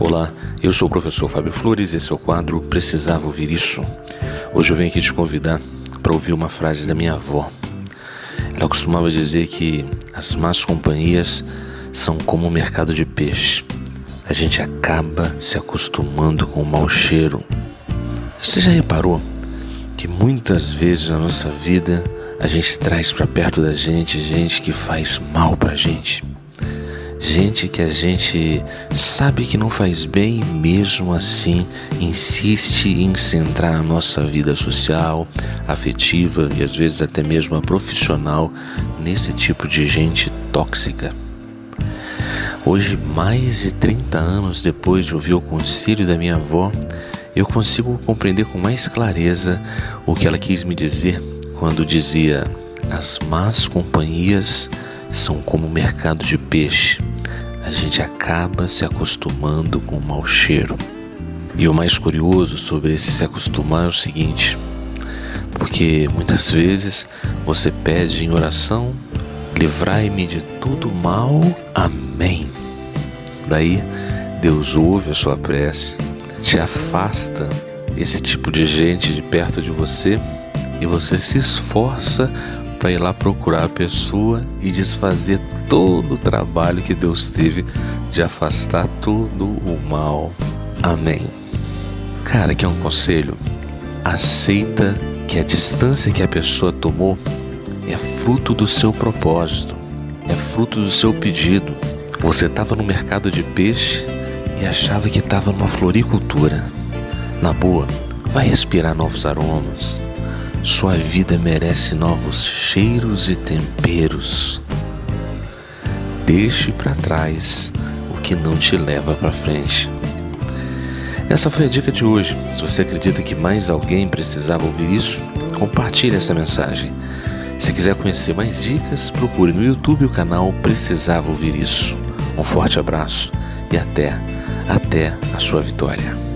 Olá, eu sou o professor Fábio Flores e esse é o quadro Precisava Ouvir Isso. Hoje eu venho aqui te convidar para ouvir uma frase da minha avó. Ela costumava dizer que as más companhias são como o mercado de peixe. A gente acaba se acostumando com o mau cheiro. Você já reparou que muitas vezes na nossa vida a gente traz para perto da gente gente que faz mal pra gente? Gente que a gente sabe que não faz bem e mesmo assim insiste em centrar a nossa vida social, afetiva e às vezes até mesmo a profissional nesse tipo de gente tóxica. Hoje, mais de 30 anos depois de ouvir o conselho da minha avó, eu consigo compreender com mais clareza o que ela quis me dizer quando dizia: as más companhias são como o mercado de peixe a gente acaba se acostumando com o mau cheiro. E o mais curioso sobre esse se acostumar é o seguinte: porque muitas vezes você pede em oração, livrai-me de todo mal, amém. Daí Deus ouve a sua prece, te afasta esse tipo de gente de perto de você e você se esforça para ir lá procurar a pessoa e desfazer todo o trabalho que Deus teve de afastar todo o mal. Amém. Cara, que é um conselho. Aceita que a distância que a pessoa tomou é fruto do seu propósito, é fruto do seu pedido. Você estava no mercado de peixe e achava que estava numa floricultura. Na boa, vai respirar novos aromas sua vida merece novos cheiros e temperos. Deixe para trás o que não te leva para frente. Essa foi a dica de hoje. Se você acredita que mais alguém precisava ouvir isso, compartilhe essa mensagem. Se quiser conhecer mais dicas, procure no YouTube o canal Precisava Ouvir Isso. Um forte abraço e até, até a sua vitória.